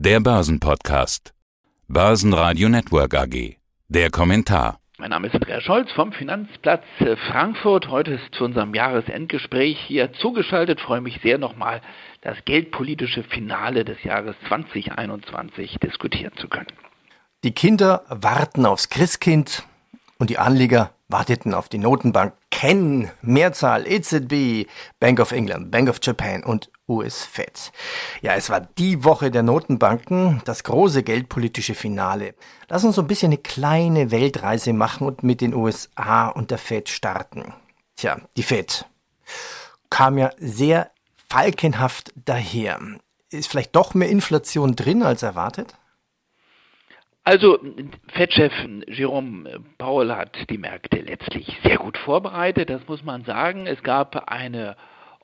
Der Börsenpodcast. Börsenradio Network AG. Der Kommentar. Mein Name ist Andreas Scholz vom Finanzplatz Frankfurt. Heute ist zu unserem Jahresendgespräch hier zugeschaltet. Ich freue mich sehr nochmal, das geldpolitische Finale des Jahres 2021 diskutieren zu können. Die Kinder warten aufs Christkind und die Anleger warteten auf die Notenbank. Ken, Mehrzahl, EZB, Bank of England, Bank of Japan und US Fed. Ja, es war die Woche der Notenbanken, das große geldpolitische Finale. Lass uns so ein bisschen eine kleine Weltreise machen und mit den USA und der Fed starten. Tja, die Fed kam ja sehr falkenhaft daher. Ist vielleicht doch mehr Inflation drin als erwartet? Also Fed-Chef Jerome Powell hat die Märkte letztlich sehr gut vorbereitet, das muss man sagen. Es gab eine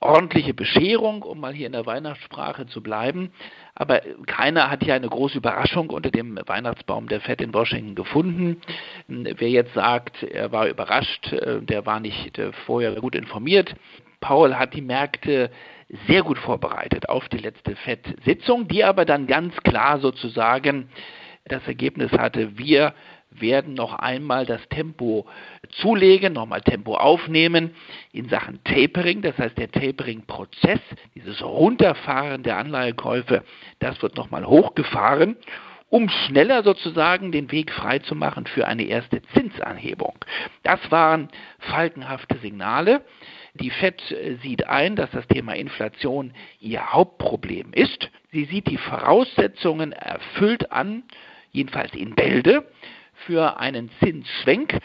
ordentliche Bescherung, um mal hier in der Weihnachtssprache zu bleiben. Aber keiner hat hier eine große Überraschung unter dem Weihnachtsbaum der Fed in Washington gefunden. Wer jetzt sagt, er war überrascht, äh, der war nicht äh, vorher gut informiert. Paul hat die Märkte sehr gut vorbereitet auf die letzte FED-Sitzung, die aber dann ganz klar sozusagen das Ergebnis hatte, wir werden noch einmal das Tempo zulegen, nochmal Tempo aufnehmen in Sachen Tapering. Das heißt, der Tapering-Prozess, dieses Runterfahren der Anleihekäufe, das wird nochmal hochgefahren um schneller sozusagen den Weg freizumachen für eine erste Zinsanhebung. Das waren falkenhafte Signale. Die FED sieht ein, dass das Thema Inflation ihr Hauptproblem ist. Sie sieht die Voraussetzungen erfüllt an jedenfalls in Bälde, für einen Zinsschwenk.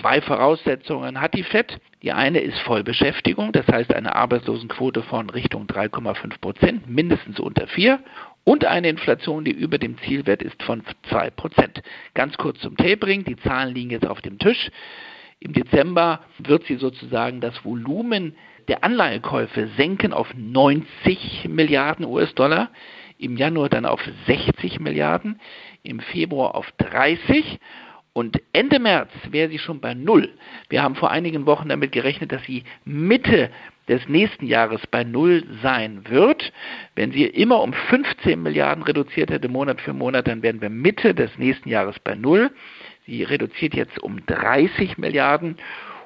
Zwei Voraussetzungen hat die FED. Die eine ist Vollbeschäftigung, das heißt eine Arbeitslosenquote von Richtung 3,5 Prozent, mindestens unter 4 und eine Inflation, die über dem Zielwert ist von 2 Prozent. Ganz kurz zum Tapering, die Zahlen liegen jetzt auf dem Tisch. Im Dezember wird sie sozusagen das Volumen der Anleihekäufe senken auf 90 Milliarden US-Dollar im Januar dann auf 60 Milliarden, im Februar auf 30 und Ende März wäre sie schon bei Null. Wir haben vor einigen Wochen damit gerechnet, dass sie Mitte des nächsten Jahres bei Null sein wird. Wenn sie immer um 15 Milliarden reduziert hätte, Monat für Monat, dann wären wir Mitte des nächsten Jahres bei Null. Sie reduziert jetzt um 30 Milliarden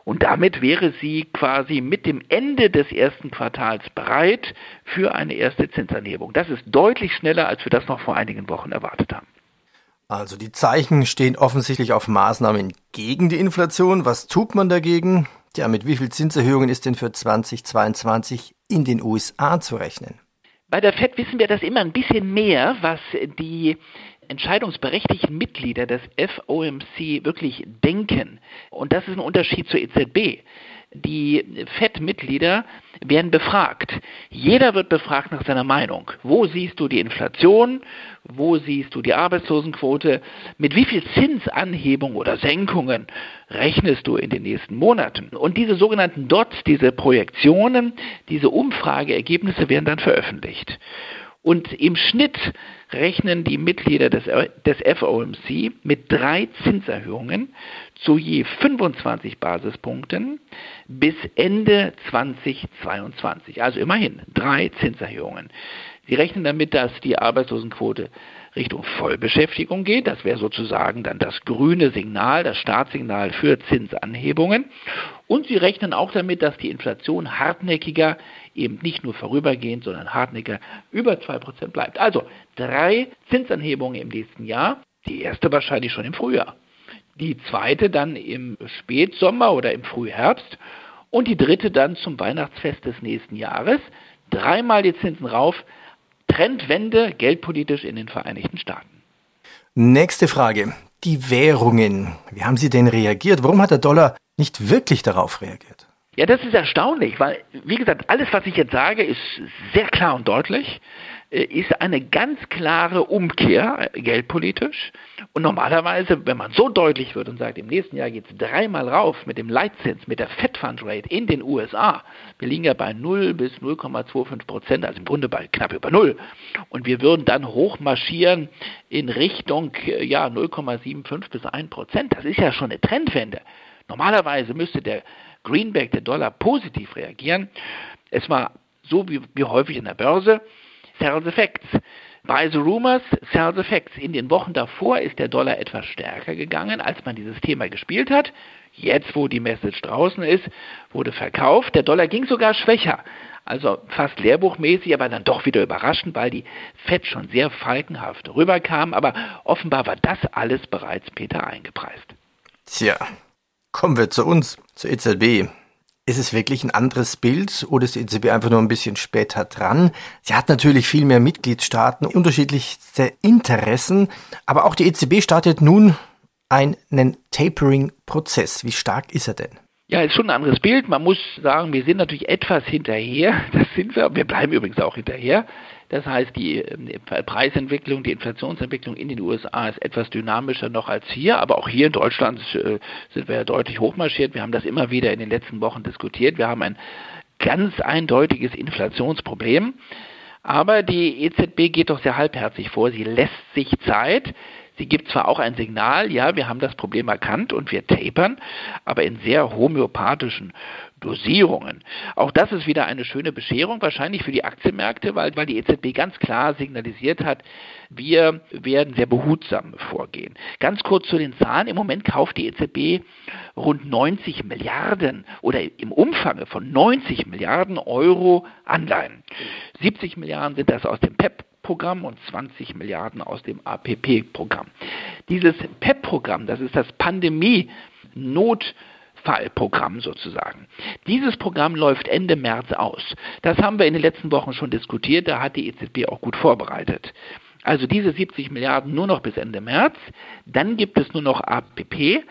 und damit wäre sie quasi mit dem Ende des ersten Quartals bereit für eine erste Zinsanhebung. Das ist deutlich schneller, als wir das noch vor einigen Wochen erwartet haben. Also die Zeichen stehen offensichtlich auf Maßnahmen gegen die Inflation. Was tut man dagegen? Ja, mit wie viel Zinserhöhungen ist denn für 2022 in den USA zu rechnen? Bei der FED wissen wir das immer ein bisschen mehr, was die entscheidungsberechtigten Mitglieder des FOMC wirklich denken. Und das ist ein Unterschied zur EZB. Die FED-Mitglieder werden befragt. Jeder wird befragt nach seiner Meinung. Wo siehst du die Inflation? Wo siehst du die Arbeitslosenquote? Mit wie viel Zinsanhebung oder Senkungen rechnest du in den nächsten Monaten? Und diese sogenannten Dots, diese Projektionen, diese Umfrageergebnisse werden dann veröffentlicht. Und im Schnitt rechnen die Mitglieder des, des FOMC mit drei Zinserhöhungen zu je 25 Basispunkten bis Ende 2022. Also immerhin drei Zinserhöhungen. Sie rechnen damit, dass die Arbeitslosenquote Richtung Vollbeschäftigung geht. Das wäre sozusagen dann das grüne Signal, das Startsignal für Zinsanhebungen. Und sie rechnen auch damit, dass die Inflation hartnäckiger, eben nicht nur vorübergehend, sondern hartnäckiger über 2% bleibt. Also drei Zinsanhebungen im nächsten Jahr. Die erste wahrscheinlich schon im Frühjahr. Die zweite dann im Spätsommer oder im Frühherbst. Und die dritte dann zum Weihnachtsfest des nächsten Jahres. Dreimal die Zinsen rauf, Trendwende geldpolitisch in den Vereinigten Staaten. Nächste Frage. Die Währungen. Wie haben sie denn reagiert? Warum hat der Dollar nicht wirklich darauf reagiert? Ja, das ist erstaunlich, weil, wie gesagt, alles, was ich jetzt sage, ist sehr klar und deutlich. Äh, ist eine ganz klare Umkehr äh, geldpolitisch. Und normalerweise, wenn man so deutlich wird und sagt, im nächsten Jahr geht es dreimal rauf mit dem Leitzins, mit der Fed Fund Rate in den USA, wir liegen ja bei 0 bis 0,25 Prozent, also im Grunde bei knapp über 0. Und wir würden dann hochmarschieren in Richtung äh, ja, 0,75 bis 1 Prozent. Das ist ja schon eine Trendwende. Normalerweise müsste der Greenback, der Dollar, positiv reagieren. Es war so wie, wie häufig in der Börse, Sales Effects. Buy the rumors, sell the facts. In den Wochen davor ist der Dollar etwas stärker gegangen, als man dieses Thema gespielt hat. Jetzt, wo die Message draußen ist, wurde verkauft. Der Dollar ging sogar schwächer. Also fast lehrbuchmäßig, aber dann doch wieder überraschend, weil die FED schon sehr falkenhaft rüberkam. Aber offenbar war das alles bereits Peter eingepreist. Tja, kommen wir zu uns, zur EZB. Ist es wirklich ein anderes Bild oder ist die EZB einfach nur ein bisschen später dran? Sie hat natürlich viel mehr Mitgliedstaaten, unterschiedlichste Interessen, aber auch die EZB startet nun einen Tapering-Prozess. Wie stark ist er denn? Ja, ist schon ein anderes Bild. Man muss sagen, wir sind natürlich etwas hinterher. Das sind wir. Wir bleiben übrigens auch hinterher. Das heißt, die Preisentwicklung, die Inflationsentwicklung in den USA ist etwas dynamischer noch als hier, aber auch hier in Deutschland äh, sind wir ja deutlich hochmarschiert. Wir haben das immer wieder in den letzten Wochen diskutiert. Wir haben ein ganz eindeutiges Inflationsproblem. Aber die EZB geht doch sehr halbherzig vor. Sie lässt sich Zeit. Sie gibt zwar auch ein Signal, ja, wir haben das Problem erkannt und wir tapern, aber in sehr homöopathischen Dosierungen. Auch das ist wieder eine schöne Bescherung, wahrscheinlich für die Aktienmärkte, weil, weil die EZB ganz klar signalisiert hat, wir werden sehr behutsam vorgehen. Ganz kurz zu den Zahlen. Im Moment kauft die EZB rund 90 Milliarden oder im Umfang von 90 Milliarden Euro Anleihen. 70 Milliarden sind das aus dem PEP PEP-Programm und 20 Milliarden aus dem APP-Programm. Dieses PEP-Programm, das ist das Pandemie-Notfallprogramm sozusagen. Dieses Programm läuft Ende März aus. Das haben wir in den letzten Wochen schon diskutiert, da hat die EZB auch gut vorbereitet. Also diese 70 Milliarden nur noch bis Ende März. Dann gibt es nur noch APP.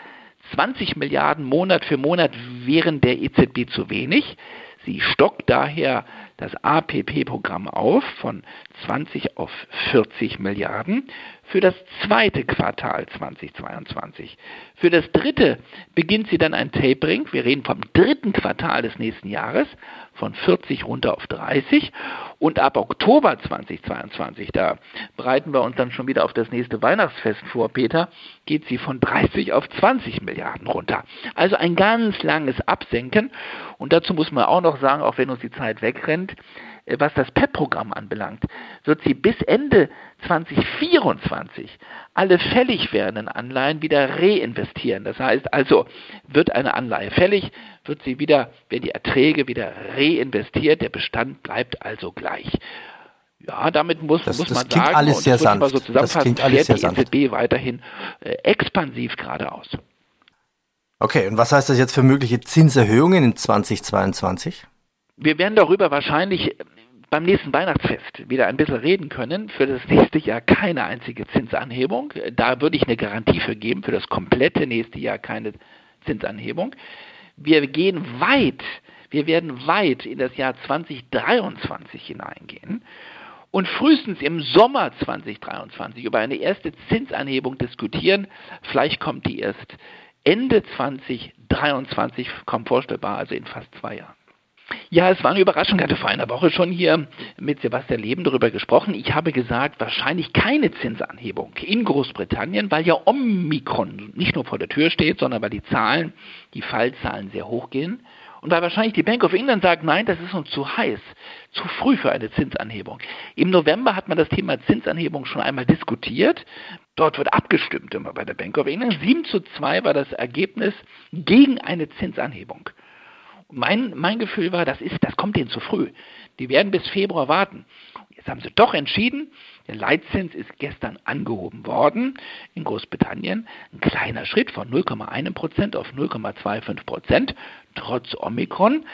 20 Milliarden Monat für Monat wären der EZB zu wenig. Sie stockt daher das APP-Programm auf von 20 auf 40 Milliarden für das zweite Quartal 2022. Für das dritte beginnt sie dann ein Tapering. Wir reden vom dritten Quartal des nächsten Jahres von 40 runter auf 30 und ab Oktober 2022, da bereiten wir uns dann schon wieder auf das nächste Weihnachtsfest vor, Peter, geht sie von 30 auf 20 Milliarden runter. Also ein ganz langes Absenken und dazu muss man auch noch sagen, auch wenn uns die Zeit wegrennt, was das PEP-Programm anbelangt, wird sie bis Ende 2024 alle fällig werdenden Anleihen wieder reinvestieren. Das heißt also, wird eine Anleihe fällig, wird sie wieder, werden die Erträge wieder reinvestiert, der Bestand bleibt also gleich. Ja, damit muss, das, muss das man klingt sagen, alles sehr sanft. so das alles fährt sehr die EZB weiterhin äh, expansiv geradeaus. Okay, und was heißt das jetzt für mögliche Zinserhöhungen in 2022? Wir werden darüber wahrscheinlich beim nächsten Weihnachtsfest wieder ein bisschen reden können. Für das nächste Jahr keine einzige Zinsanhebung. Da würde ich eine Garantie für geben. Für das komplette nächste Jahr keine Zinsanhebung. Wir gehen weit, wir werden weit in das Jahr 2023 hineingehen und frühestens im Sommer 2023 über eine erste Zinsanhebung diskutieren. Vielleicht kommt die erst Ende 2023, kaum vorstellbar, also in fast zwei Jahren. Ja, es war eine Überraschung. Ich hatte vor einer Woche schon hier mit Sebastian Leben darüber gesprochen. Ich habe gesagt, wahrscheinlich keine Zinsanhebung in Großbritannien, weil ja Omikron nicht nur vor der Tür steht, sondern weil die Zahlen, die Fallzahlen sehr hoch gehen. Und weil wahrscheinlich die Bank of England sagt, nein, das ist uns zu heiß, zu früh für eine Zinsanhebung. Im November hat man das Thema Zinsanhebung schon einmal diskutiert. Dort wird abgestimmt immer bei der Bank of England. 7 zu 2 war das Ergebnis gegen eine Zinsanhebung. Mein, mein Gefühl war, das, ist, das kommt denen zu früh. Die werden bis Februar warten. Jetzt haben sie doch entschieden, der Leitzins ist gestern angehoben worden in Großbritannien. Ein kleiner Schritt von 0,1% auf 0,25%, trotz Omikron,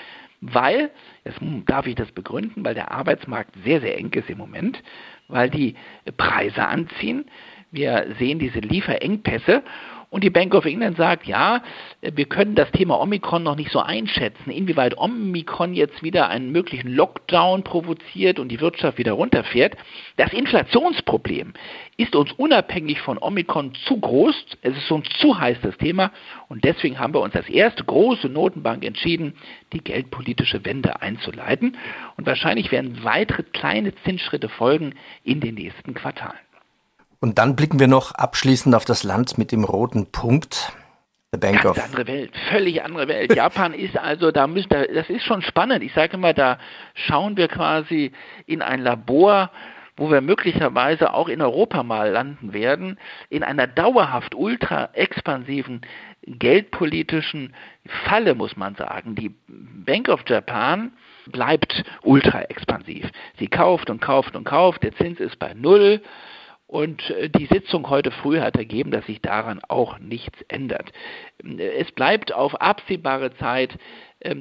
weil, jetzt darf ich das begründen, weil der Arbeitsmarkt sehr, sehr eng ist im Moment, weil die Preise anziehen. Wir sehen diese Lieferengpässe und die Bank of England sagt, ja, wir können das Thema Omikron noch nicht so einschätzen, inwieweit Omikron jetzt wieder einen möglichen Lockdown provoziert und die Wirtschaft wieder runterfährt. Das Inflationsproblem ist uns unabhängig von Omikron zu groß. Es ist uns zu heiß das Thema und deswegen haben wir uns als erste große Notenbank entschieden, die geldpolitische Wende einzuleiten. Und wahrscheinlich werden weitere kleine Zinsschritte folgen in den nächsten Quartalen. Und dann blicken wir noch abschließend auf das Land mit dem roten Punkt. The Bank Ganz of andere Welt, völlig andere Welt. Japan ist also, da müssen, das ist schon spannend. Ich sage immer, da schauen wir quasi in ein Labor, wo wir möglicherweise auch in Europa mal landen werden, in einer dauerhaft ultra expansiven geldpolitischen Falle, muss man sagen. Die Bank of Japan bleibt ultra expansiv. Sie kauft und kauft und kauft, der Zins ist bei Null. Und äh, die Sitzung heute früh hat ergeben, dass sich daran auch nichts ändert. Es bleibt auf absehbare Zeit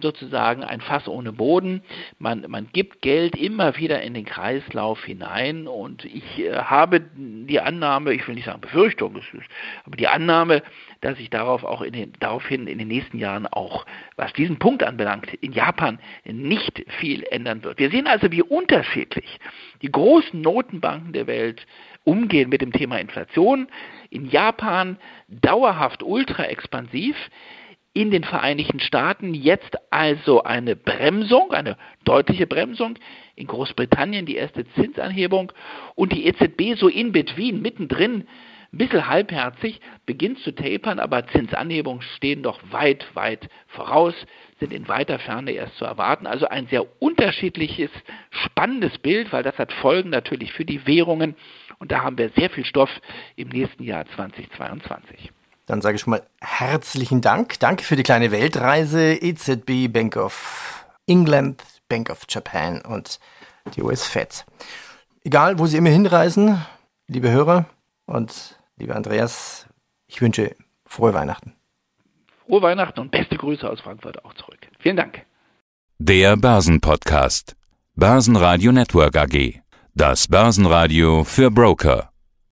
sozusagen ein Fass ohne Boden. Man, man gibt Geld immer wieder in den Kreislauf hinein und ich äh, habe die Annahme, ich will nicht sagen Befürchtung, aber die Annahme, dass sich darauf auch in den, daraufhin in den nächsten Jahren auch, was diesen Punkt anbelangt, in Japan nicht viel ändern wird. Wir sehen also, wie unterschiedlich die großen Notenbanken der Welt umgehen mit dem Thema Inflation. In Japan dauerhaft ultra expansiv, in den Vereinigten Staaten jetzt also eine Bremsung, eine deutliche Bremsung, in Großbritannien die erste Zinsanhebung und die EZB so in between, mittendrin, ein bisschen halbherzig, beginnt zu tapern, aber Zinsanhebungen stehen doch weit, weit voraus, sind in weiter Ferne erst zu erwarten. Also ein sehr unterschiedliches, spannendes Bild, weil das hat Folgen natürlich für die Währungen und da haben wir sehr viel Stoff im nächsten Jahr 2022. Dann sage ich schon mal herzlichen Dank. Danke für die kleine Weltreise. EZB, Bank of England, Bank of Japan und die US Fed. Egal, wo Sie immer hinreisen, liebe Hörer und lieber Andreas, ich wünsche frohe Weihnachten. Frohe Weihnachten und beste Grüße aus Frankfurt auch zurück. Vielen Dank. Der Börsenpodcast. Börsenradio Network AG. Das Börsenradio für Broker.